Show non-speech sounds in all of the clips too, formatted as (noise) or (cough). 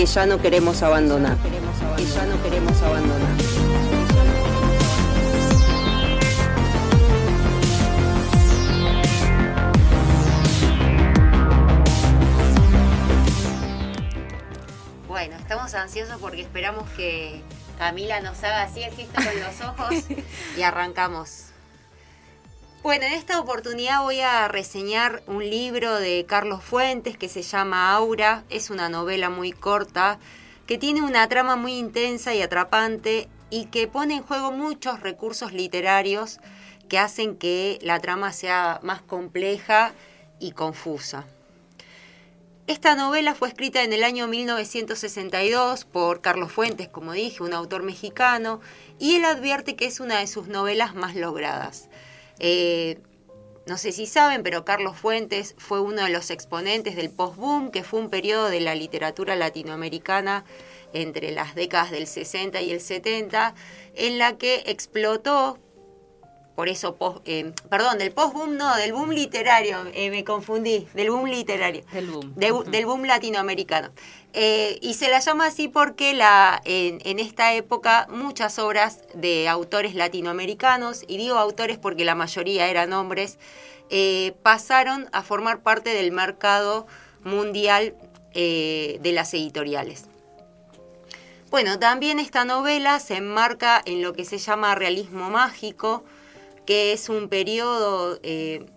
que ya no queremos abandonar. Que ya no queremos abandonar. Bueno, estamos ansiosos porque esperamos que Camila nos haga así el gesto con los ojos (laughs) y arrancamos. Bueno, en esta oportunidad voy a reseñar un libro de Carlos Fuentes que se llama Aura. Es una novela muy corta que tiene una trama muy intensa y atrapante y que pone en juego muchos recursos literarios que hacen que la trama sea más compleja y confusa. Esta novela fue escrita en el año 1962 por Carlos Fuentes, como dije, un autor mexicano, y él advierte que es una de sus novelas más logradas. Eh, no sé si saben, pero Carlos Fuentes fue uno de los exponentes del post-boom, que fue un periodo de la literatura latinoamericana entre las décadas del 60 y el 70, en la que explotó, por eso, eh, perdón, del post-boom, no, del boom literario, eh, me confundí, del boom literario. Del boom. del boom latinoamericano. Eh, y se la llama así porque la, en, esta época muchas obras de autores latinoamericanos, y digo autores porque la mayoría eran hombres, pasaron a formar parte del mercado mundial de las editoriales. Bueno, también esta novela se enmarca en lo que se llama realismo mágico, que es un periodo,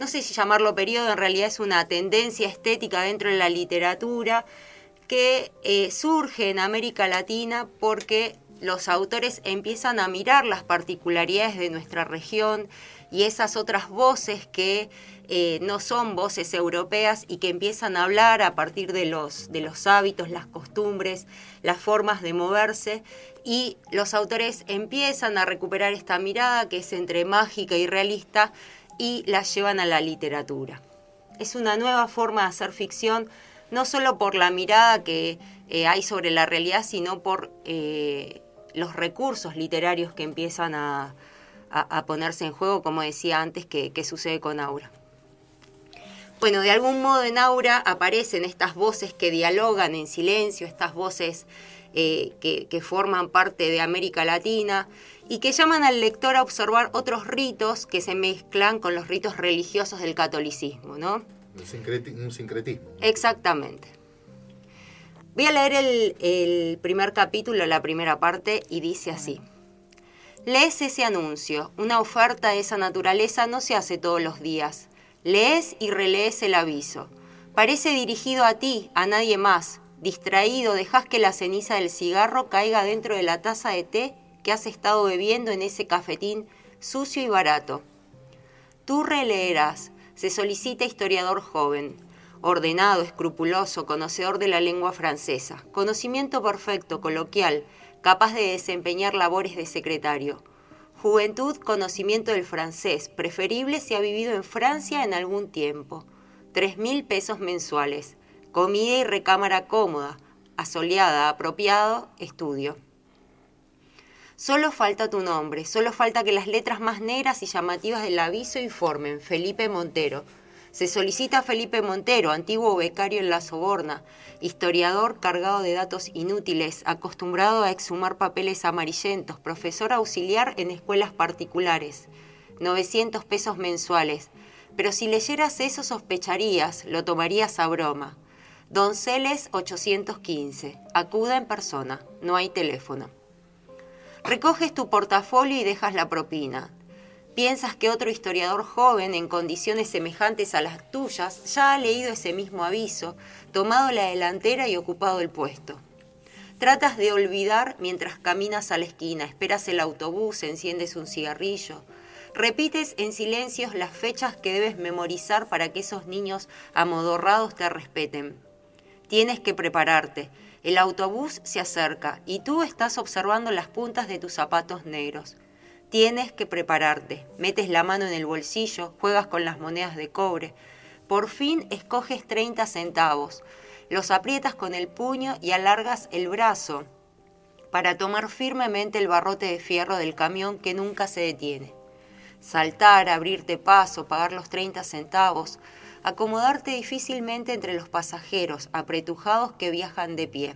no sé si llamarlo periodo, en realidad es una tendencia estética dentro de la literatura, que eh, surge en América Latina porque los autores empiezan a mirar las particularidades de nuestra región y esas otras voces que eh, no son voces europeas y que empiezan a hablar a partir de los, de los hábitos, las costumbres, las formas de moverse y los autores empiezan a recuperar esta mirada que es entre mágica y realista y la llevan a la literatura. Es una nueva forma de hacer ficción no solo por la mirada que eh, hay sobre la realidad, sino por eh, los recursos literarios que empiezan a, ponerse en juego, como decía antes, que, sucede con Aura. Bueno, de algún modo en Aura aparecen estas voces que dialogan en silencio, estas voces eh, que, que, forman parte de América Latina y que llaman al lector a observar otros ritos que se mezclan con los ritos religiosos del catolicismo, ¿no? Un sincretismo. Exactamente. Voy a leer el, el primer capítulo, la primera parte, y dice así. Lees ese anuncio. Una oferta de esa naturaleza no se hace todos los días. Lees y relees el aviso. Parece dirigido a ti, a nadie más. Distraído, dejas que la ceniza del cigarro caiga dentro de la taza de té que has estado bebiendo en ese cafetín sucio y barato. Tú releerás, se solicita historiador joven, ordenado, escrupuloso, conocedor de la lengua francesa, conocimiento perfecto, coloquial, capaz de desempeñar labores de secretario. Juventud, conocimiento del francés, preferible si ha vivido en Francia en algún tiempo. Tres mil pesos mensuales. Comida y recámara cómoda, asoleada, apropiado, estudio. Solo falta tu nombre, solo falta que las letras más negras y llamativas del aviso informen Felipe Montero. Se solicita a Felipe Montero, antiguo becario en la Soborna, historiador cargado de datos inútiles, acostumbrado a exhumar papeles amarillentos, profesor auxiliar en escuelas particulares. 900 pesos mensuales. Pero si leyeras eso sospecharías, lo tomarías a broma. Donceles 815. Acuda en persona. No hay teléfono. Recoges tu portafolio y dejas la propina. Piensas que otro historiador joven en condiciones semejantes a las tuyas ya ha leído ese mismo aviso, tomado la delantera y ocupado el puesto. Tratas de olvidar mientras caminas a la esquina, esperas el autobús, enciendes un cigarrillo. Repites en silencios las fechas que debes memorizar para que esos niños amodorrados te respeten. Tienes que prepararte, El autobús se acerca y tú estás observando las puntas de tus zapatos negros. Tienes que prepararte. Metes la mano en el bolsillo, juegas con las monedas de cobre. Por fin escoges 30 centavos. Los aprietas con el puño y alargas el brazo para tomar firmemente el barrote de fierro del camión que nunca se detiene. Saltar, abrirte paso, pagar los 30 centavos, acomodarte difícilmente entre los pasajeros apretujados que viajan de pie.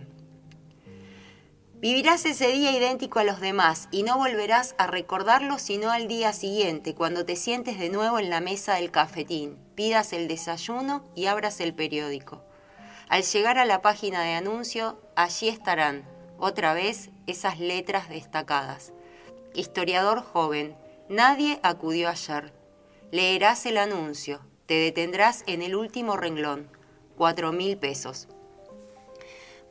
Vivirás ese día idéntico a los demás y no volverás a recordarlo sino al día siguiente, cuando te sientes de nuevo en la mesa del cafetín, pidas el desayuno y abras el periódico. Al llegar a la página de anuncio, allí estarán, otra vez, esas letras destacadas. Historiador joven, nadie acudió ayer. Leerás el anuncio, te detendrás en el último renglón. Cuatro mil pesos.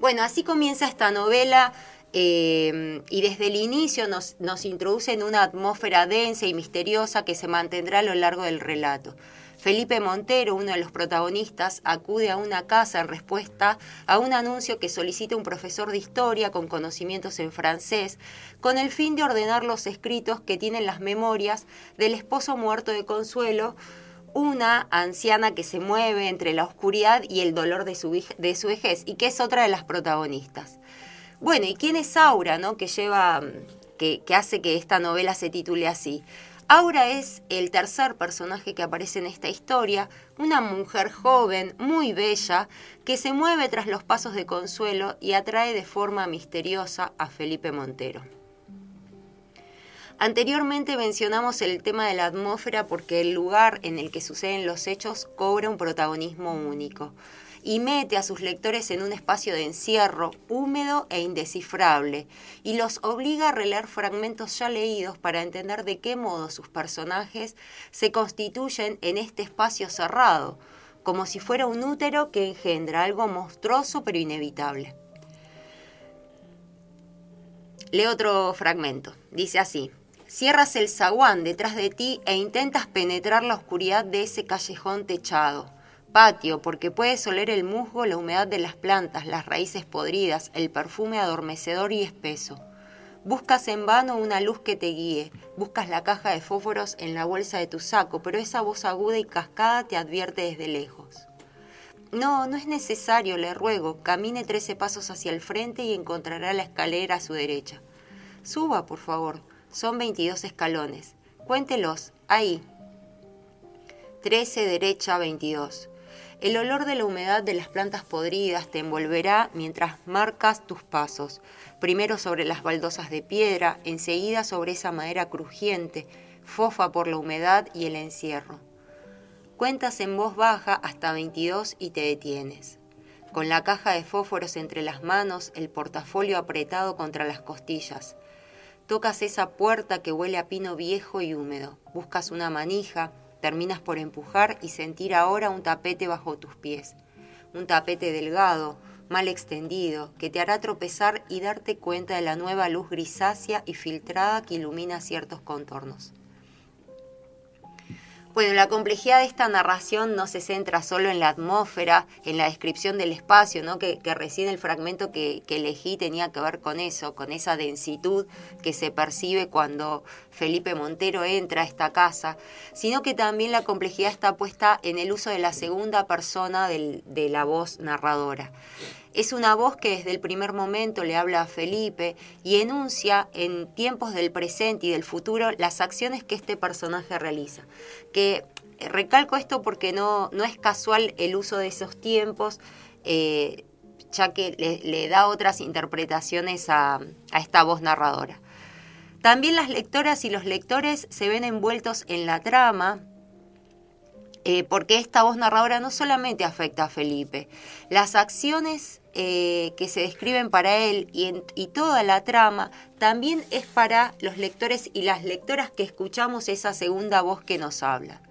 Bueno, así comienza esta novela eh, y desde el inicio nos, nos introduce en una atmósfera densa y misteriosa que se mantendrá a lo largo del relato. Felipe Montero, uno de los protagonistas, acude a una casa en respuesta a un anuncio que solicita un profesor de historia con conocimientos en francés, con el fin de ordenar los escritos que tienen las memorias del esposo muerto de Consuelo, una anciana que se mueve entre la oscuridad y el dolor de su, de su vejez y que es otra de las protagonistas. Bueno, ¿y quién es Aura, no? que lleva, que, que hace que esta novela se titule así? Aura es el tercer personaje que aparece en esta historia, una mujer joven, muy bella, que se mueve tras los pasos de Consuelo y atrae de forma misteriosa a Felipe Montero. Anteriormente mencionamos el tema de la atmósfera porque el lugar en el que suceden los hechos cobra un protagonismo único y mete a sus lectores en un espacio de encierro húmedo e indescifrable y los obliga a releer fragmentos ya leídos para entender de qué modo sus personajes se constituyen en este espacio cerrado, como si fuera un útero que engendra algo monstruoso pero inevitable. Leo otro fragmento. Dice así. Cierras el zaguán detrás de ti e intentas penetrar la oscuridad de ese callejón techado. Patio, porque puedes oler el musgo, la humedad de las plantas, las raíces podridas, el perfume adormecedor y espeso. Buscas en vano una luz que te guíe, buscas la caja de fósforos en la bolsa de tu saco, pero esa voz aguda y cascada te advierte desde lejos. No, no es necesario, le ruego. Camine trece pasos hacia el frente y encontrará la escalera a su derecha. Suba, por favor. Son 22 escalones. Cuéntelos. Ahí. 13 derecha 22. El olor de la humedad de las plantas podridas te envolverá mientras marcas tus pasos, primero sobre las baldosas de piedra, enseguida sobre esa madera crujiente, fofa por la humedad y el encierro. Cuentas en voz baja hasta 22 y te detienes. Con la caja de fósforos entre las manos, el portafolio apretado contra las costillas, Tocas esa puerta que huele a pino viejo y húmedo. Buscas una manija, terminas por empujar y sentir ahora un tapete bajo tus pies. Un tapete delgado, mal extendido, que te hará tropezar y darte cuenta de la nueva luz grisácea y filtrada que ilumina ciertos contornos. Bueno, la complejidad de esta narración no se centra solo en la atmósfera, en la descripción del espacio, ¿no? que, recién el fragmento que, que, elegí tenía que ver con eso, con esa densitud que se percibe cuando Felipe Montero entra a esta casa, sino que también la complejidad está puesta en el uso de la segunda persona de la voz narradora. Es una voz que desde el primer momento le habla a Felipe y enuncia en tiempos del presente y del futuro las acciones que este personaje realiza. Que recalco esto porque no, no es casual el uso de esos tiempos, eh, ya que le, da otras interpretaciones a, a esta voz narradora. También las lectoras y los lectores se ven envueltos en la trama, eh, porque esta voz narradora no solamente afecta a Felipe, las acciones eh, que se describen para él y, toda la trama también es para los lectores y las lectoras que escuchamos esa segunda voz que nos habla.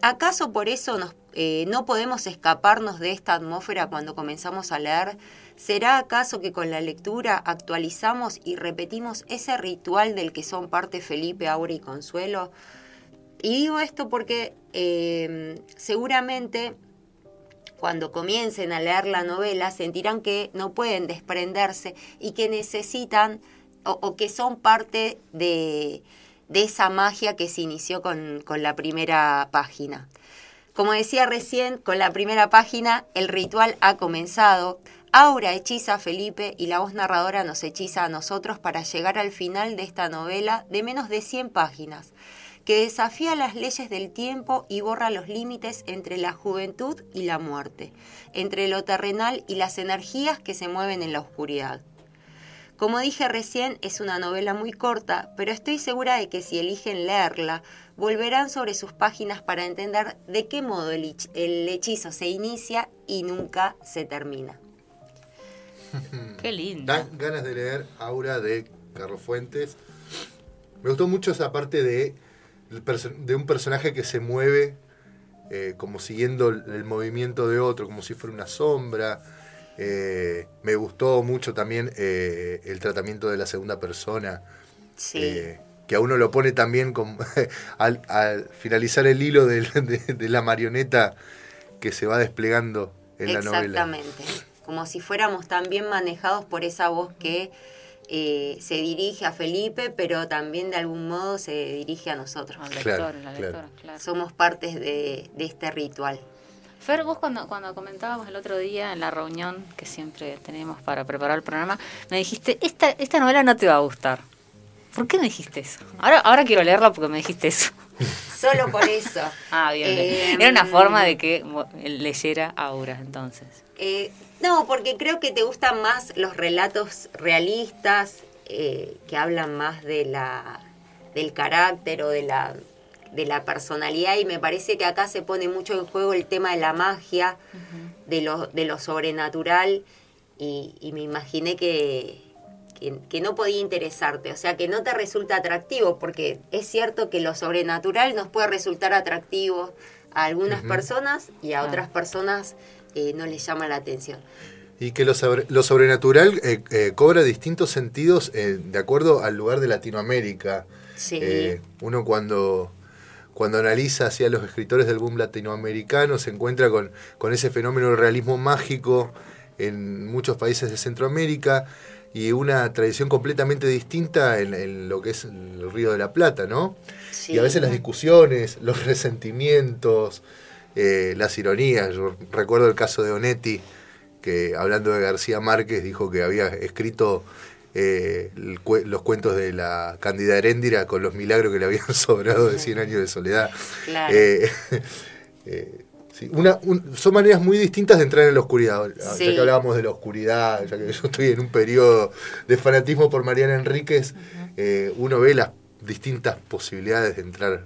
¿Acaso por eso eh, no podemos escaparnos de esta atmósfera cuando comenzamos a leer? ¿Será acaso que con la lectura actualizamos y repetimos ese ritual del que son parte Felipe, Aura y Consuelo? Y digo esto porque eh, seguramente cuando comiencen a leer la novela, sentirán que no pueden desprenderse y que necesitan o, que son parte de, esa magia que se inició con la primera página. Como decía recién, con la primera página el ritual ha comenzado. Aura hechiza a Felipe y la voz narradora nos hechiza a nosotros para llegar al final de esta novela de menos de 100 páginas que desafía las leyes del tiempo y borra los límites entre la juventud y la muerte, entre lo terrenal y las energías que se mueven en la oscuridad. Como dije recién, es una novela muy corta, pero estoy segura de que si eligen leerla, volverán sobre sus páginas para entender de qué modo el, hechizo se inicia y nunca se termina. (laughs) Qué lindo. Dan ganas de leer Aura de Carlos Fuentes. Me gustó mucho esa parte de de un personaje que se mueve eh, como siguiendo el, movimiento de otro, como si fuera una sombra. Eh, me gustó mucho también eh, el tratamiento de la segunda persona. Que a uno lo pone también como, (laughs) al, finalizar el hilo de, la marioneta que se va desplegando en la novela. Exactamente. Como si fuéramos también manejados por esa voz que eh, se dirige a Felipe, pero también de algún modo se dirige a nosotros. Somos partes de, este ritual. Fer, vos cuando, cuando comentábamos el otro día en la reunión que siempre tenemos para preparar el programa, me dijiste, esta, esta novela no te va a gustar. ¿Por qué me dijiste eso? Ahora, ahora quiero leerla porque me dijiste eso. (laughs) Solo por eso. (laughs) ah, bien. Eh, Era una forma de que leyera ahora, entonces. Eh, no, porque creo que te gustan más los relatos realistas, eh, que hablan más de la, del carácter o de la, de la personalidad, y me parece que acá se pone mucho en juego el tema de la magia, de, lo, de lo sobrenatural, y, me imaginé que, que, no podía interesarte, o sea, que no te resulta atractivo, porque es cierto que lo sobrenatural nos puede resultar atractivo a algunas personas y a otras personas eh, no les llama la atención. Y que lo, sobrenatural eh, eh, cobra distintos sentidos de acuerdo al lugar de Latinoamérica. Sí. uno cuando, cuando analiza hacia los escritores del boom latinoamericano se encuentra con, con ese fenómeno del realismo mágico en muchos países de Centroamérica y una tradición completamente distinta en, lo que es el Río de la Plata, ¿no? Y a veces las discusiones, los resentimientos, eh, las ironías. Yo recuerdo el caso de Onetti, que hablando de García Márquez dijo que había escrito eh, los cuentos de la Cándida Heréndira con los milagros que le habían (laughs) sobrado de 100 años de soledad. Eh, (laughs) una, son maneras muy distintas de entrar en la oscuridad. Ya que hablábamos de la oscuridad, ya que yo estoy en un periodo de fanatismo por Mariana Enríquez, uno ve las distintas posibilidades de entrar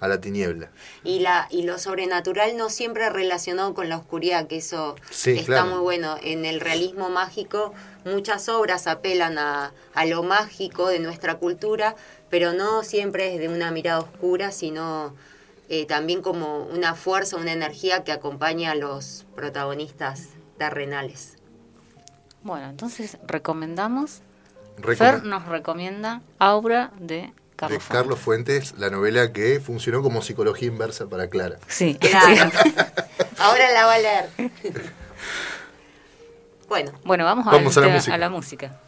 a la tiniebla. Y, la, y lo sobrenatural no siempre relacionado con la oscuridad, que eso está muy bueno. En el realismo mágico muchas obras apelan a, lo mágico de nuestra cultura, pero no siempre es de una mirada oscura, sino eh, también como una fuerza, una energía que acompaña a los protagonistas terrenales. Bueno, entonces recomendamos Fer nos recomienda Aura de de Carlos Fuentes, la novela que funcionó como psicología inversa para Clara. Sí, (laughs) claro. Ahora la va a leer. (laughs) Bueno, bueno vamos, a, la música.